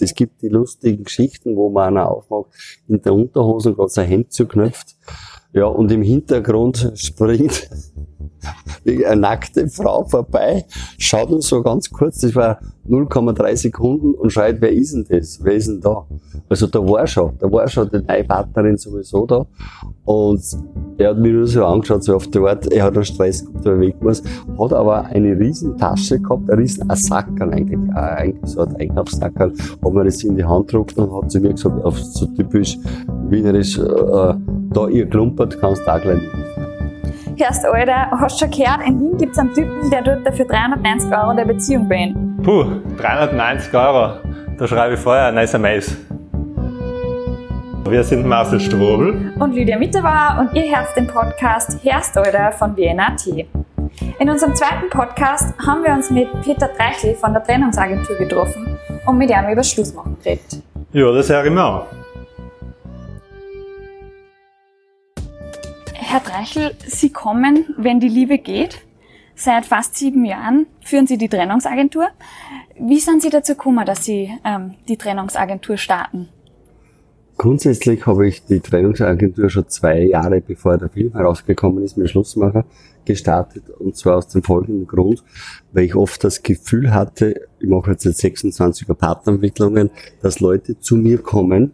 Es gibt die lustigen Geschichten, wo man einer aufmacht, in der Unterhose gerade sein Hemd zuknöpft. Ja, und im Hintergrund springt eine nackte Frau vorbei, schaut uns so ganz kurz, das war 0,3 Sekunden und schreit, wer ist denn das? Wer ist denn da? Also da war schon, da war schon die neue Partnerin sowieso da. Und er hat mich nur so angeschaut, so auf die Art, er hat einen Stress gehabt, weil er weg muss, hat aber eine riesen Tasche gehabt, einen riesen Sackerl eigentlich, äh, eigentlich so ein Einkaufssackerl, hat mir das in die Hand gedruckt und hat zu mir gesagt, auf so typisch wienerisch, äh, da ihr klumpert, kannst du auch gleich Hörst, Alter, hast schon gehört, in Wien gibt es einen Typen, der tut dafür 390 Euro der Beziehung beenden. Puh, 390 Euro. Da schreibe ich vorher ein nice Mails. Wir sind Marcel Strobel und Lydia Mitterauer und ihr hört den Podcast Hörst, Alter von Vienna T. In unserem zweiten Podcast haben wir uns mit Peter Dreichel von der Trennungsagentur getroffen und mit ihm über Schlussmachen geredet. Ja, das höre ich mir an. Herr Dreichel, Sie kommen, wenn die Liebe geht. Seit fast sieben Jahren führen Sie die Trennungsagentur. Wie sind Sie dazu gekommen, dass Sie ähm, die Trennungsagentur starten? Grundsätzlich habe ich die Trennungsagentur schon zwei Jahre bevor der Film herausgekommen ist, mit Schlussmacher, gestartet. Und zwar aus dem folgenden Grund, weil ich oft das Gefühl hatte, ich mache jetzt 26er Partnerentwicklungen, dass Leute zu mir kommen,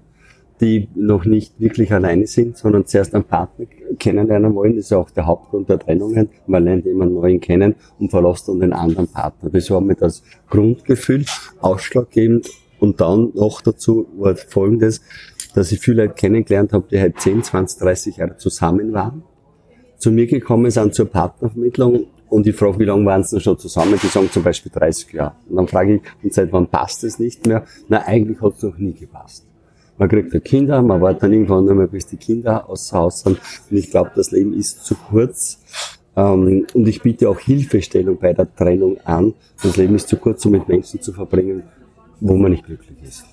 die noch nicht wirklich alleine sind, sondern zuerst einen Partner kennenlernen wollen. Das ist auch der Hauptgrund der Trennungen. Man lernt jemanden neuen kennen und verlässt dann den anderen Partner. Das war mir das Grundgefühl, ausschlaggebend. Und dann noch dazu war Folgendes, dass ich viele Leute kennengelernt habe, die halt 10, 20, 30 Jahre zusammen waren, zu mir gekommen sind zur Partnervermittlung und ich frage, wie lange waren sie denn schon zusammen? Die sagen zum Beispiel 30 Jahre. Und dann frage ich, und seit wann passt es nicht mehr? Na, eigentlich hat es noch nie gepasst. Man kriegt ja Kinder, man wartet dann irgendwann nur mal, bis die Kinder außer Haus sind. Und ich glaube, das Leben ist zu kurz. Ähm, und ich biete auch Hilfestellung bei der Trennung an. Das Leben ist zu kurz, um mit Menschen zu verbringen, wo man nicht glücklich ist.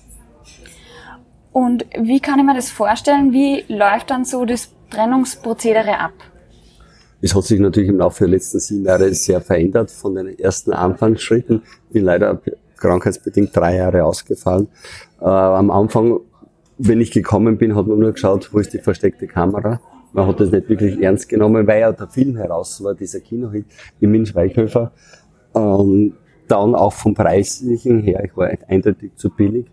Und wie kann ich mir das vorstellen? Wie läuft dann so das Trennungsprozedere ab? Es hat sich natürlich im Laufe der letzten sieben Jahre sehr verändert von den ersten Anfangsschritten. Ich bin leider krankheitsbedingt drei Jahre ausgefallen. Äh, am Anfang wenn ich gekommen bin, hat man nur geschaut, wo ist die versteckte Kamera. Man hat das nicht wirklich ernst genommen, weil ja der Film heraus war, dieser Kinohit im Minch-Weichhöfer. Ähm, dann auch vom Preislichen her, ich war eindeutig zu billig.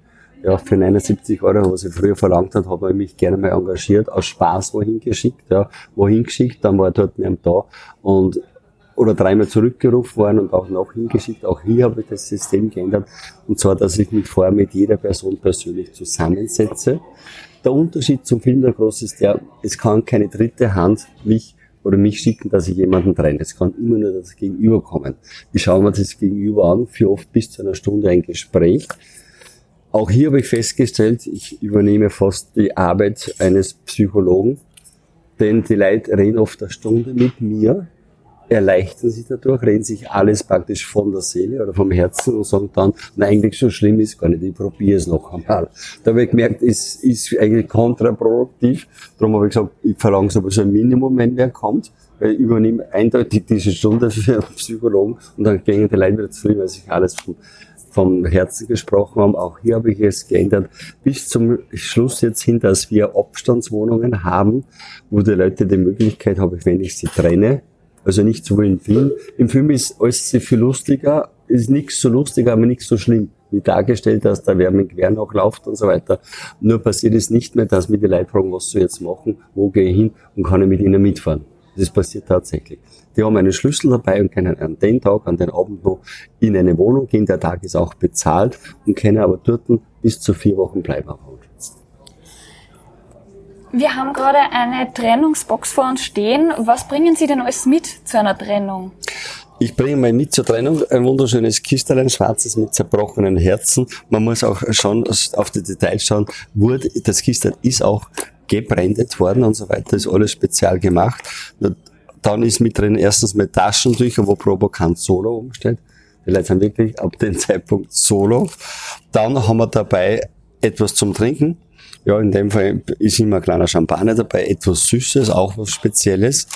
Ja, für 79 Euro, was ich früher verlangt hat, hat man mich gerne mal engagiert, aus Spaß wohin geschickt, ja, wohin geschickt, dann war er dort nicht da und oder dreimal zurückgerufen worden und auch noch hingeschickt. Auch hier habe ich das System geändert. Und zwar, dass ich mich vorher mit jeder Person persönlich zusammensetze. Der Unterschied zum Film der Groß ist der, es kann keine dritte Hand mich oder mich schicken, dass ich jemanden trenne. Es kann immer nur das Gegenüber kommen. Ich schaue mir das Gegenüber an, für oft bis zu einer Stunde ein Gespräch. Auch hier habe ich festgestellt, ich übernehme fast die Arbeit eines Psychologen, denn die Leute reden oft eine Stunde mit mir erleichtern sich dadurch, reden sich alles praktisch von der Seele oder vom Herzen und sagen dann, na eigentlich so schlimm ist gar nicht, ich probiere es noch einmal. Da habe ich gemerkt, es ist eigentlich kontraproduktiv. Darum habe ich gesagt, ich verlange sowieso ein Minimum, wenn wer kommt, weil ich übernehme eindeutig diese Stunde für einen Psychologen und dann gehen die Leute wieder zufrieden, weil sich alles vom, vom Herzen gesprochen haben. Auch hier habe ich es geändert. Bis zum Schluss jetzt hin, dass wir Abstandswohnungen haben, wo die Leute die Möglichkeit haben, wenn ich sie trenne, also nicht so wie im Film. Im Film ist alles sehr viel lustiger, ist nichts so lustig, aber nichts so schlimm. Wie dargestellt, dass der Wärme quer noch läuft und so weiter. Nur passiert es nicht mehr, dass mir die Leute fragen, was ich jetzt machen, wo gehe ich hin und kann ich mit ihnen mitfahren. Das passiert tatsächlich. Die haben einen Schlüssel dabei und können an den Tag, an den Abend noch in eine Wohnung gehen. Der Tag ist auch bezahlt und können aber dort bis zu vier Wochen bleiben. Wir haben gerade eine Trennungsbox vor uns stehen. Was bringen Sie denn alles mit zu einer Trennung? Ich bringe mal mit zur Trennung ein wunderschönes Kistelein, schwarzes mit zerbrochenen Herzen. Man muss auch schon auf die Details schauen. Wurde, das Kistelein ist auch gebrandet worden und so weiter, ist alles spezial gemacht. Dann ist mit drin erstens mit Taschentücher, wo Probokant Solo umsteht. Die Leute sind wirklich ab dem Zeitpunkt Solo. Dann haben wir dabei etwas zum Trinken. Ja, in dem Fall ist immer ein kleiner Champagner dabei, etwas Süßes, auch was Spezielles.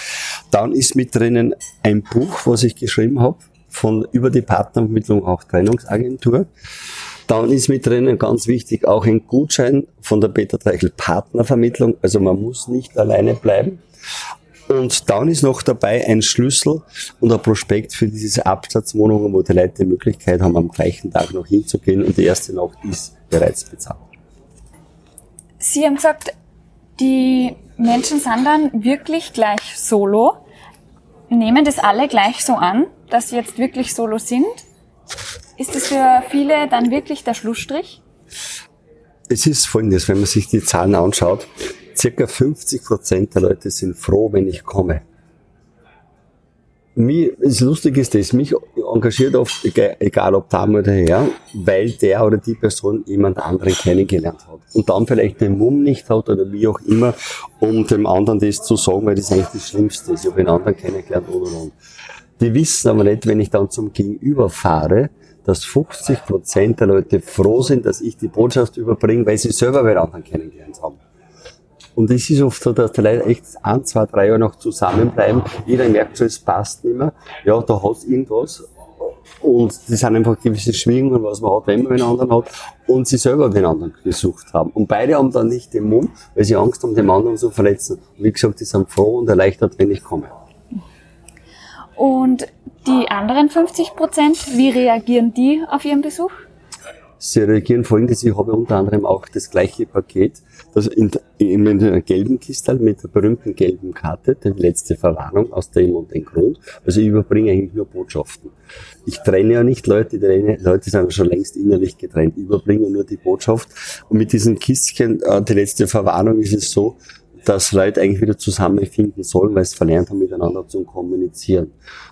Dann ist mit drinnen ein Buch, was ich geschrieben habe, von über die Partnervermittlung auch Trennungsagentur. Dann ist mit drinnen ganz wichtig auch ein Gutschein von der Peter Treichel Partnervermittlung. Also man muss nicht alleine bleiben. Und dann ist noch dabei ein Schlüssel und ein Prospekt für diese Absatzwohnungen, wo die Leute die Möglichkeit haben, am gleichen Tag noch hinzugehen und die erste Nacht ist bereits bezahlt. Sie haben gesagt, die Menschen sind dann wirklich gleich solo. Nehmen das alle gleich so an, dass sie jetzt wirklich solo sind? Ist das für viele dann wirklich der Schlussstrich? Es ist folgendes, wenn man sich die Zahlen anschaut, circa 50 Prozent der Leute sind froh, wenn ich komme. Mir, das Lustige ist das, mich engagiert oft, egal ob Dame oder Herr, weil der oder die Person jemand anderen kennengelernt hat. Und dann vielleicht den Mumm nicht hat oder wie auch immer, um dem anderen das zu sagen, weil das eigentlich das Schlimmste ist. Ich habe einen anderen kennengelernt und und. Die wissen aber nicht, wenn ich dann zum Gegenüber fahre, dass 50 Prozent der Leute froh sind, dass ich die Botschaft überbringe, weil sie selber bei anderen kennengelernt haben. Und es ist oft so, dass die Leute echt ein, zwei, drei Jahre noch zusammenbleiben. Jeder merkt so, es passt nicht mehr. Ja, da hat irgendwas. Und das sind einfach gewisse Schwingungen, was man hat, wenn man einen anderen hat. Und sie selber den anderen gesucht haben. Und beide haben dann nicht den Mumm, weil sie Angst haben, den anderen zu verletzen. Und wie gesagt, die sind froh und erleichtert, wenn ich komme. Und die anderen 50 Prozent, wie reagieren die auf Ihren Besuch? Sie reagieren folgendes, ich habe unter anderem auch das gleiche Paket, das in, in einer gelben Kiste mit der berühmten gelben Karte, die letzte Verwarnung aus dem und dem Grund. Also ich überbringe eigentlich nur Botschaften. Ich trenne ja nicht Leute, die Leute sind schon längst innerlich getrennt. Ich überbringe nur die Botschaft. Und mit diesem Kistchen, äh, die letzte Verwarnung, ist es so, dass Leute eigentlich wieder zusammenfinden sollen, weil sie verlernt haben, miteinander zu kommunizieren.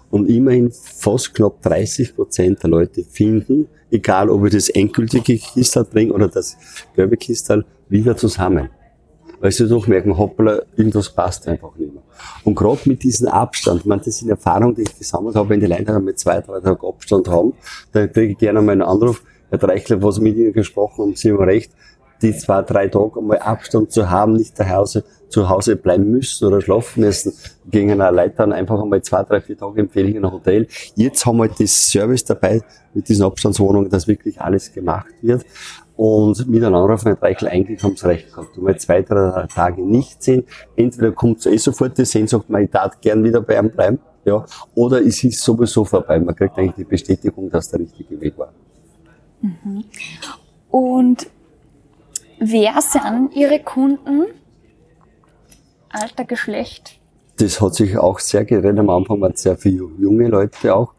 Und immerhin fast knapp 30 Prozent der Leute finden, egal ob ich das endgültige Kistal bringe oder das gelbe Kistal, wieder zusammen. Weil sie doch merken, hoppla, irgendwas passt einfach nicht mehr. Und gerade mit diesem Abstand, meine, das sind Erfahrungen, die ich gesammelt habe, wenn die Leute einmal zwei, drei Tage Abstand haben, dann kriege ich gerne mal einen Anruf, Herr Dreichler, was mit Ihnen gesprochen haben, Sie haben recht, die zwei, drei Tage einmal Abstand zu haben, nicht zu Hause, zu Hause bleiben müssen oder schlafen müssen, gegen einer Leute einfach einmal zwei, drei, vier Tage empfehle ich ein Hotel. Jetzt haben wir halt das Service dabei mit diesen Abstandswohnungen, dass wirklich alles gemacht wird. Und mit einem Anruf Reichel, eigentlich haben sie recht gehabt. Wenn wir zwei, drei Tage nicht sehen, entweder kommt eh sofort die Sehnsucht, man, darf gern wieder bei einem bleiben, ja, oder es ist sowieso vorbei. Man kriegt eigentlich die Bestätigung, dass der richtige Weg war. Mhm. Und Wer sind Ihre Kunden? Alter, Geschlecht? Das hat sich auch sehr geredet. Am Anfang waren es sehr viele junge Leute auch.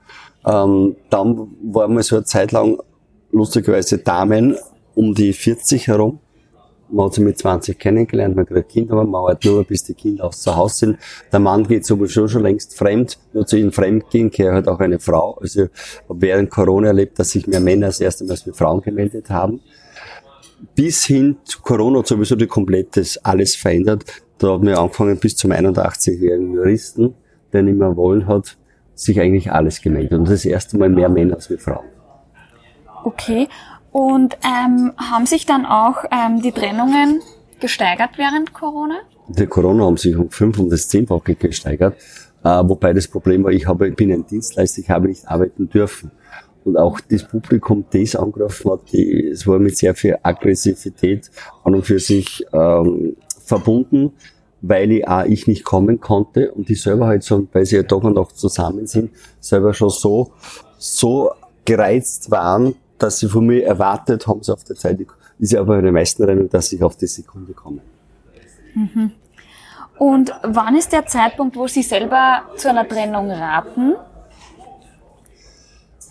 Ähm, dann war mal so eine Zeit lang lustigerweise Damen um die 40 herum. Man hat sie mit 20 kennengelernt, man kriegt Kinder, aber man wartet nur, bis die Kinder aus zu Hause sind. Der Mann geht sowieso schon längst fremd. Nur zu ihnen fremd gehen gehört halt auch eine Frau. Also während Corona erlebt, dass sich mehr Männer das erste Mal als Frauen gemeldet haben bis hin zu Corona hat sowieso die komplettes alles verändert. Da haben wir angefangen bis zum 81-jährigen Juristen, der nicht mehr wollen hat, sich eigentlich alles gemeldet. Und das erste Mal mehr Männer als Frauen. Okay. Und ähm, haben sich dann auch ähm, die Trennungen gesteigert während Corona? Die Corona haben sich um 5 und das Zehnfache gesteigert. Äh, wobei das Problem war, ich, habe, ich bin ein Dienstleister, ich habe nicht arbeiten dürfen und auch das Publikum, das angerufen hat, die, es war mit sehr viel Aggressivität an und für sich ähm, verbunden, weil ich auch ich nicht kommen konnte und die selber halt so, weil sie ja doch und noch zusammen sind, selber schon so, so gereizt waren, dass sie von mir erwartet haben, sie auf der Zeit, ist ja aber bei den meisten Rennen, dass ich auf die Sekunde komme. Mhm. Und wann ist der Zeitpunkt, wo Sie selber zu einer Trennung raten?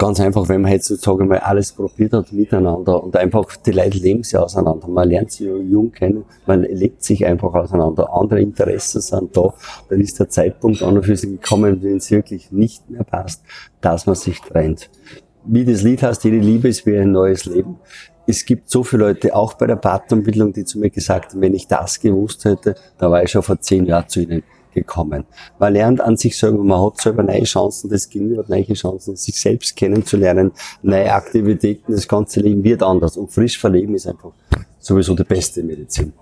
Ganz einfach, wenn man heutzutage mal alles probiert hat miteinander und einfach die Leute leben sich auseinander. Man lernt sie jung kennen, man lebt sich einfach auseinander. Andere Interessen sind da. Dann ist der Zeitpunkt an und für sich gekommen, wenn es wirklich nicht mehr passt, dass man sich trennt. Wie das Lied heißt, jede Liebe ist wie ein neues Leben. Es gibt so viele Leute, auch bei der Partnerbildung, die zu mir gesagt haben, wenn ich das gewusst hätte, da war ich schon vor zehn Jahren zu ihnen gekommen. Man lernt an sich selber, man hat selber neue Chancen, das Gegenüber hat neue Chancen, sich selbst kennenzulernen, neue Aktivitäten, das ganze Leben wird anders und frisch verleben ist einfach sowieso die beste Medizin.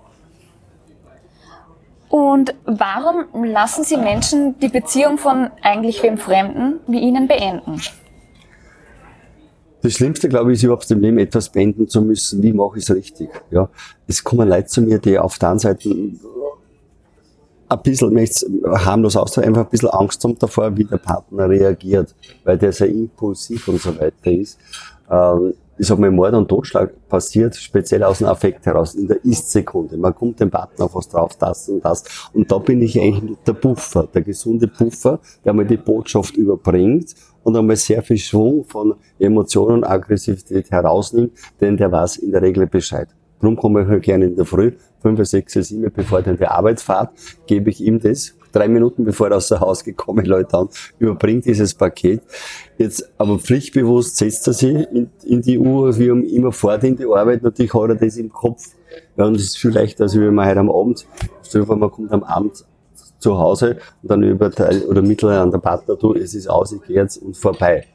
Und warum lassen Sie Menschen die Beziehung von eigentlich wem Fremden wie Ihnen beenden? Das Schlimmste, glaube ich, ist überhaupt im Leben etwas beenden zu müssen. Wie mache ich es richtig? Ja, es kommen Leute zu mir, die auf der einen Seite ein bisschen, möchte harmlos ausdrücken, einfach ein bisschen Angst haben davor, wie der Partner reagiert, weil der sehr impulsiv und so weiter ist. Ähm, ich sag mal, Mord und Totschlag passiert speziell aus dem Affekt heraus, in der Ist-Sekunde. Man kommt dem Partner auf was drauf, das und das. Und da bin ich eigentlich der Buffer, der gesunde Buffer, der mal die Botschaft überbringt und einmal sehr viel Schwung von Emotionen und Aggressivität herausnimmt, denn der weiß in der Regel Bescheid. Darum komme ich halt gerne in der Früh, fünf, sechs, sieben, bevor er in die Arbeit fährt, gebe ich ihm das. Drei Minuten bevor er aus dem Haus gekommen, Leute an, überbringt dieses Paket. Jetzt, aber pflichtbewusst setzt er sich in, in die Uhr, wie um immer fort in die Arbeit. Natürlich hat er das im Kopf. Ja, und es ist viel leichter, als wenn man heute am Abend, dir vor, man kommt am Abend zu Hause und dann überteilt oder mittlerweile an der Partner, du, es ist aus, ich gehe jetzt und vorbei.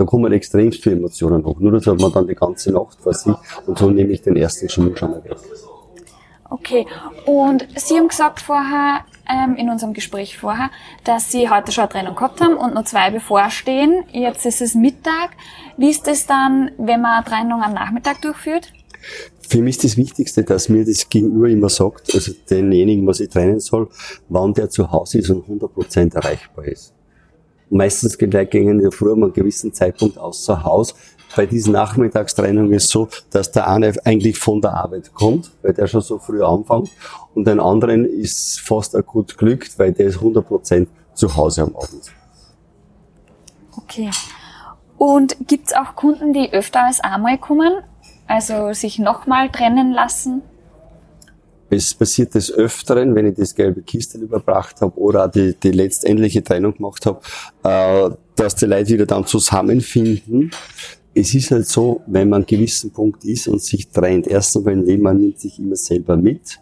Da kommen extremst viele Emotionen hoch. Nur das hat man dann die ganze Nacht vor sich und so nehme ich den ersten Schimmel schon mal weg. Okay, und Sie haben gesagt vorher, ähm, in unserem Gespräch vorher, dass Sie heute schon eine Trennung gehabt haben und noch zwei bevorstehen. Jetzt ist es Mittag. Wie ist es dann, wenn man eine Trennung am Nachmittag durchführt? Für mich ist das Wichtigste, dass mir das Gegenüber immer sagt, also denjenigen, was ich trennen soll, wann der zu Hause ist und 100% erreichbar ist. Meistens gleich gegen in der Früh um einen gewissen Zeitpunkt außer Haus. Bei diesen Nachmittagstrennungen ist es so, dass der eine eigentlich von der Arbeit kommt, weil der schon so früh anfängt, und den anderen ist fast akut glückt, weil der ist 100% zu Hause am Abend. Okay. Und gibt's auch Kunden, die öfter als einmal kommen, also sich nochmal trennen lassen? Es passiert des Öfteren, wenn ich das gelbe Kistel überbracht habe oder die, die letztendliche Trennung gemacht habe, äh, dass die Leute wieder dann zusammenfinden. Es ist halt so, wenn man einen gewissen Punkt ist und sich trennt, erstens einmal Leben, man nimmt sich immer selber mit.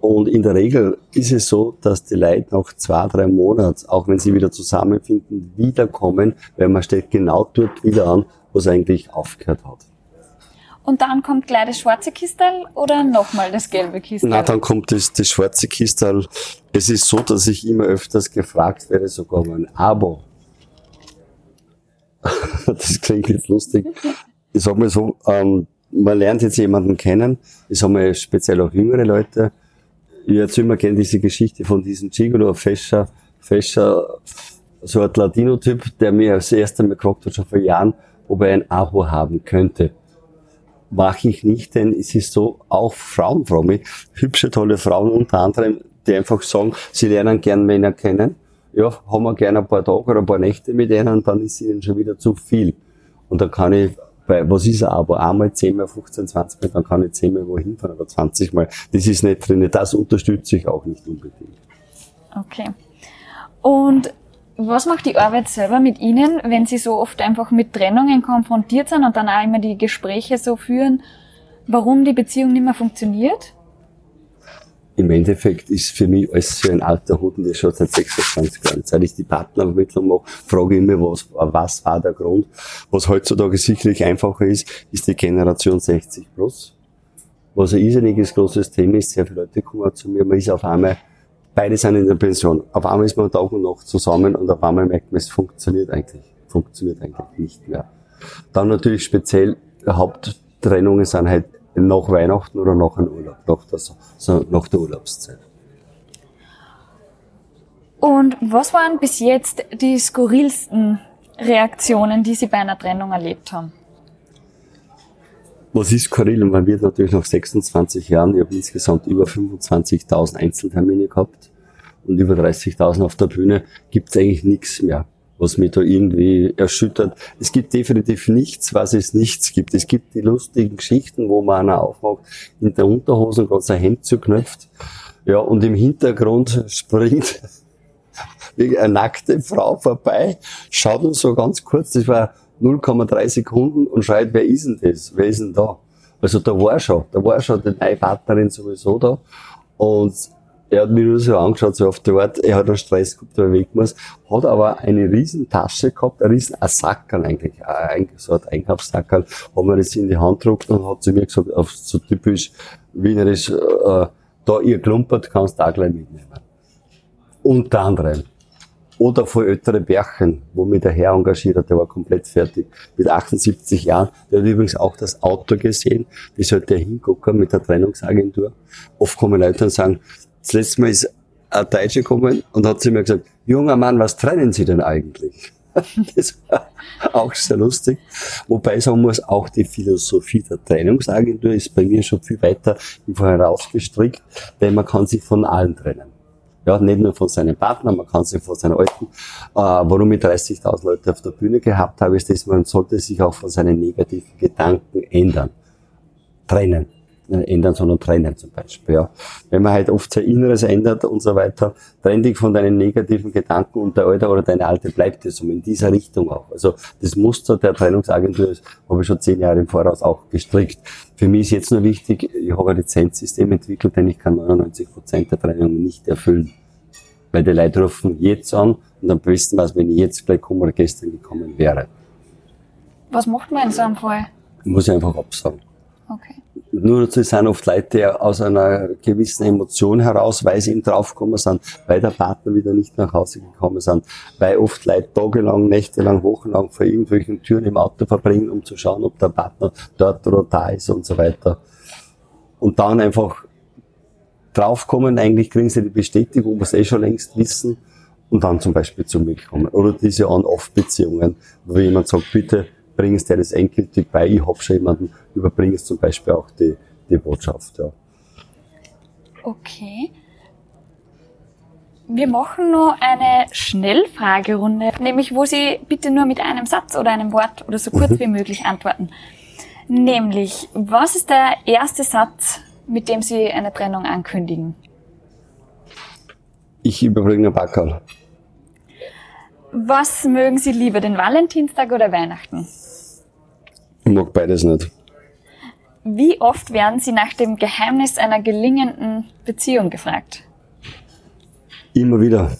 Und in der Regel ist es so, dass die Leute nach zwei, drei Monaten, auch wenn sie wieder zusammenfinden, wiederkommen, weil man stellt genau dort wieder an, wo es eigentlich aufgehört hat. Und dann kommt gleich das schwarze Kistel oder nochmal das gelbe Kistel? Na, dann kommt das, das schwarze Kistel. Es ist so, dass ich immer öfters gefragt werde, sogar um ein Abo. das klingt jetzt lustig. Ich sag mal so, ähm, man lernt jetzt jemanden kennen. Ich sag mal speziell auch jüngere Leute. Ich erzähle immer gerne diese Geschichte von diesem Gigolo Fescher, Fescher, so ein Latino-Typ, der mir das erste Mal gefragt hat, schon vor Jahren, ob er ein Abo haben könnte mache ich nicht, denn es ist so, auch Frauen fragen mich, hübsche, tolle Frauen unter anderem, die einfach sagen, sie lernen gern Männer kennen, ja, haben wir gerne ein paar Tage oder ein paar Nächte mit ihnen, dann ist ihnen schon wieder zu viel. Und dann kann ich, bei, was ist aber einmal 10 mal, 15, 20 Mal, dann kann ich 10 mal wohin fahren oder 20 Mal. Das ist nicht drin. Das unterstütze ich auch nicht unbedingt. Okay. Und was macht die Arbeit selber mit Ihnen, wenn Sie so oft einfach mit Trennungen konfrontiert sind und dann auch immer die Gespräche so führen, warum die Beziehung nicht mehr funktioniert? Im Endeffekt ist für mich alles so ein alter Hut und das schon seit 26 Jahren. Seit ich die Partnervermittlung mache, frage ich mich, was, was war der Grund. Was heutzutage sicherlich einfacher ist, ist die Generation 60 plus. Was ein irrsinniges großes Thema ist, sehr viele Leute kommen zu mir, man ist auf einmal beide sind in der Pension. Auf einmal ist man Tag und Nacht zusammen und auf einmal merkt man, es funktioniert eigentlich, funktioniert eigentlich nicht mehr. Dann natürlich speziell Haupttrennungen sind halt nach Weihnachten oder nach dem Urlaub, nach der, so nach der Urlaubszeit. Und was waren bis jetzt die skurrilsten Reaktionen, die Sie bei einer Trennung erlebt haben? Was ist skurril? Und man wird natürlich nach 26 Jahren, ich habe insgesamt über 25.000 Einzeltermine gehabt und über 30.000 auf der Bühne, gibt es eigentlich nichts mehr, was mich da irgendwie erschüttert. Es gibt definitiv nichts, was es nichts gibt. Es gibt die lustigen Geschichten, wo man einer aufmacht, in der Unterhose gerade sein Hemd zuknöpft, ja, und im Hintergrund springt eine nackte Frau vorbei, schaut uns so ganz kurz, das war 0,3 Sekunden und schreit, wer ist denn das? Wer ist denn da? Also da war schon, da war schon die neue Partnerin sowieso da. Und er hat mich nur so angeschaut, so auf der Art, er hat einen Stress gehabt, weil er weg muss, hat aber eine riesen Tasche gehabt, ein riesen Sackerl eigentlich, ein, so ein Einkaufssackerl, hat mir das in die Hand gedruckt und hat zu mir gesagt, auf so typisch wienerisch, äh, da ihr klumpert, kannst du auch gleich mitnehmen. Unter anderem. Oder von älteren Bärchen, wo mich der Herr engagiert hat, der war komplett fertig. Mit 78 Jahren. Der hat übrigens auch das Auto gesehen. Das sollte er hingucken mit der Trennungsagentur. Oft kommen Leute und sagen, das letzte Mal ist ein Deutsche gekommen und hat zu mir gesagt, junger Mann, was trennen Sie denn eigentlich? Das war auch sehr lustig. Wobei ich sagen muss, auch die Philosophie der Trennungsagentur ist bei mir schon viel weiter im Voraus gestrickt, weil man kann sich von allen trennen. Ja, nicht nur von seinem Partner, man kann sich von seinen Alten. Äh, warum ich 30.000 Leute auf der Bühne gehabt habe, ist, dass man sollte sich auch von seinen negativen Gedanken ändern. Trennen. Nicht ändern, sondern trennen zum Beispiel. Ja. Wenn man halt oft sein Inneres ändert und so weiter, trenn dich von deinen negativen Gedanken und der Alte oder deine Alte bleibt es um in dieser Richtung auch. Also das Muster der Trennungsagentur habe ich schon zehn Jahre im Voraus auch gestrickt. Für mich ist jetzt nur wichtig, ich habe ein Lizenzsystem entwickelt, denn ich kann 99 Prozent der Trennungen nicht erfüllen. Weil die Leute rufen jetzt an und am besten was, wenn ich jetzt gleich komme oder gestern gekommen wäre. Was macht man in so einem Fall? Muss ich einfach absagen. Okay. Nur dazu sind oft Leute, die aus einer gewissen Emotion heraus, weil sie eben draufgekommen sind, weil der Partner wieder nicht nach Hause gekommen sind, weil oft Leute tagelang, nächtelang, wochenlang vor irgendwelchen Türen im Auto verbringen, um zu schauen, ob der Partner dort oder da ist und so weiter. Und dann einfach draufkommen, eigentlich kriegen sie die Bestätigung, was sie eh schon längst wissen, und dann zum Beispiel zu mir kommen. Oder diese On-Off-Beziehungen, wo jemand sagt, bitte bring es dir das endgültig bei, ich hab schon jemanden, überbring es zum Beispiel auch die, die Botschaft. Ja. Okay. Wir machen noch eine Schnellfragerunde, nämlich wo Sie bitte nur mit einem Satz oder einem Wort oder so kurz wie möglich antworten. Nämlich, was ist der erste Satz, mit dem Sie eine Trennung ankündigen? Ich überbringe ein Backerl. Was mögen Sie lieber, den Valentinstag oder Weihnachten? Ich mag beides nicht. Wie oft werden Sie nach dem Geheimnis einer gelingenden Beziehung gefragt? Immer wieder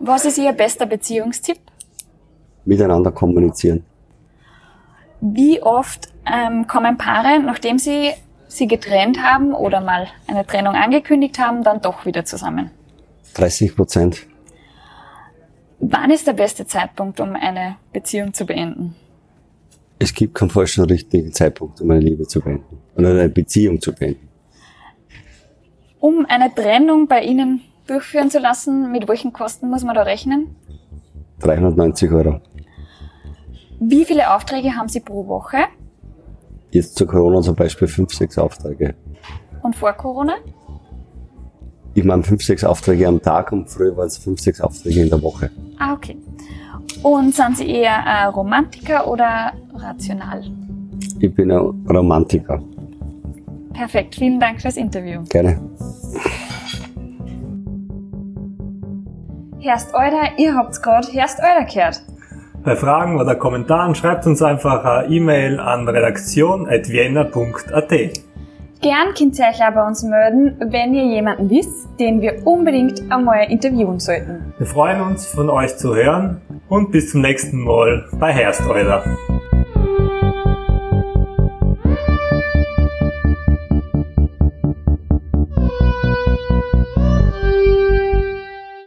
Was ist Ihr bester Beziehungstipp? miteinander kommunizieren. Wie oft ähm, kommen Paare, nachdem sie sie getrennt haben oder mal eine Trennung angekündigt haben, dann doch wieder zusammen? 30 Prozent. Wann ist der beste Zeitpunkt, um eine Beziehung zu beenden? Es gibt keinen falschen richtigen Zeitpunkt, um eine Liebe zu beenden. Oder eine Beziehung zu beenden. Um eine Trennung bei Ihnen durchführen zu lassen, mit welchen Kosten muss man da rechnen? 390 Euro. Wie viele Aufträge haben Sie pro Woche Jetzt zu Corona zum Beispiel 5, 6 Aufträge. und vor Corona? Ich meine 5, 6 Aufträge am Tag und früher waren es 5, 6 Aufträge in der Woche. Ah, okay. Und sind Sie eher äh, Romantiker oder rational? Ich bin ein Romantiker. Perfekt, vielen Dank fürs Interview. Gerne. Herst Euder, ihr habt's gerade Herst Euder gehört. Bei Fragen oder Kommentaren schreibt uns einfach eine E-Mail an redaktion.vienna.at. Gern könnt ihr euch auch bei uns melden, wenn ihr jemanden wisst, den wir unbedingt einmal interviewen sollten. Wir freuen uns, von euch zu hören und bis zum nächsten Mal bei Hersteuer.